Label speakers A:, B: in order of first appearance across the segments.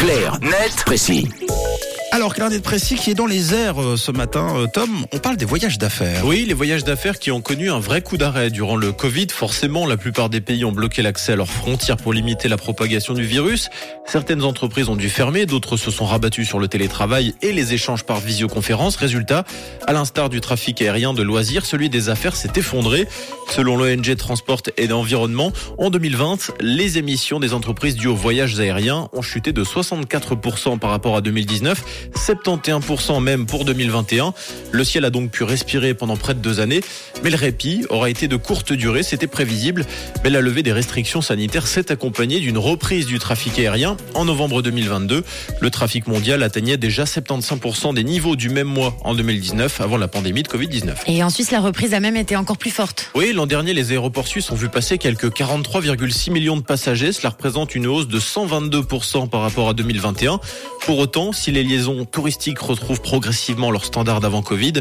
A: Clair, net, précis.
B: Alors, Claire de Précis qui est dans les airs euh, ce matin, euh, Tom, on parle des voyages d'affaires.
C: Oui, les voyages d'affaires qui ont connu un vrai coup d'arrêt durant le Covid. Forcément, la plupart des pays ont bloqué l'accès à leurs frontières pour limiter la propagation du virus. Certaines entreprises ont dû fermer, d'autres se sont rabattues sur le télétravail et les échanges par visioconférence. Résultat, à l'instar du trafic aérien de loisirs, celui des affaires s'est effondré. Selon l'ONG Transport et d'Environnement, en 2020, les émissions des entreprises dues aux voyages aériens ont chuté de 64% par rapport à 2019 71% même pour 2021. Le ciel a donc pu respirer pendant près de deux années, mais le répit aura été de courte durée, c'était prévisible. Mais la levée des restrictions sanitaires s'est accompagnée d'une reprise du trafic aérien. En novembre 2022, le trafic mondial atteignait déjà 75% des niveaux du même mois en 2019, avant la pandémie de Covid-19.
D: Et en Suisse, la reprise a même été encore plus forte.
C: Oui, l'an dernier, les aéroports suisses ont vu passer quelques 43,6 millions de passagers. Cela représente une hausse de 122% par rapport à 2021. Pour autant, si les liaisons touristiques retrouvent progressivement leur standard d'avant Covid,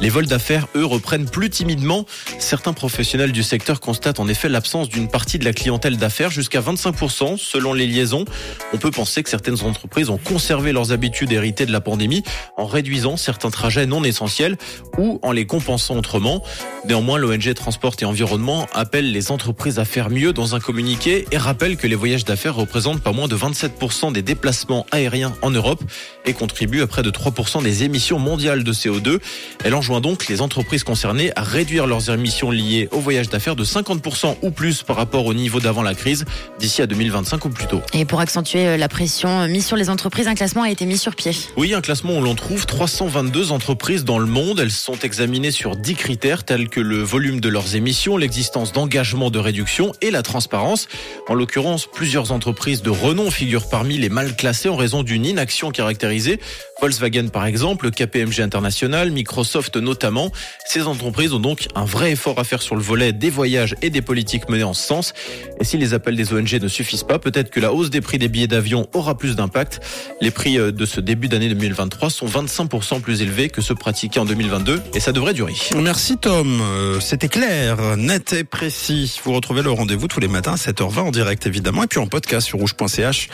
C: les vols d'affaires, eux, reprennent plus timidement. Certains professionnels du secteur constatent en effet l'absence d'une partie de la clientèle d'affaires jusqu'à 25% selon les liaisons. On peut penser que certaines entreprises ont conservé leurs habitudes héritées de la pandémie en réduisant certains trajets non essentiels ou en les compensant autrement. Néanmoins, l'ONG Transport et Environnement appelle les entreprises à faire mieux dans un communiqué et rappelle que les voyages d'affaires représentent pas moins de 27% des déplacements aériens en Europe et contribuent à près de 3% des émissions mondiales de CO2. Elle enjoint donc les entreprises concernées à réduire leurs émissions liées au voyage d'affaires de 50% ou plus par rapport au niveau d'avant la crise d'ici à 2025 ou plus tôt.
D: Et pour accentuer euh, la pression mise sur les entreprises, un classement a été mis sur pied.
C: Oui, un classement où l'on trouve 322 entreprises dans le monde. Elles sont examinées sur 10 critères tels que le volume de leurs émissions, l'existence d'engagements de réduction et la transparence. En l'occurrence, plusieurs entreprises de renom figurent parmi les mal classées en raison d'une inaction caractérisée. Volkswagen par exemple, KPMG International, Microsoft notamment. Ces entreprises ont donc un vrai effort à faire sur le volet des voyages et des politiques menées en ce sens. Et si les appels des ONG ne suffisent pas, peut-être que la hausse des prix des billets d'avion aura plus d'impact. Les prix euh, de ce début d'année 2023 sont 25% plus élevés que ceux pratiqués en 2022 et ça devrait durer.
B: Merci Tom, Euh, c'était clair, net et précis. Vous retrouvez le rendez-vous tous les matins à 7h20 en direct évidemment et puis en podcast sur rouge.ch.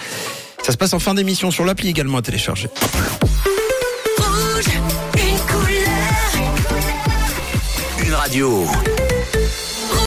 B: Ça se passe en fin d'émission sur l'appli également à télécharger.
A: Une radio.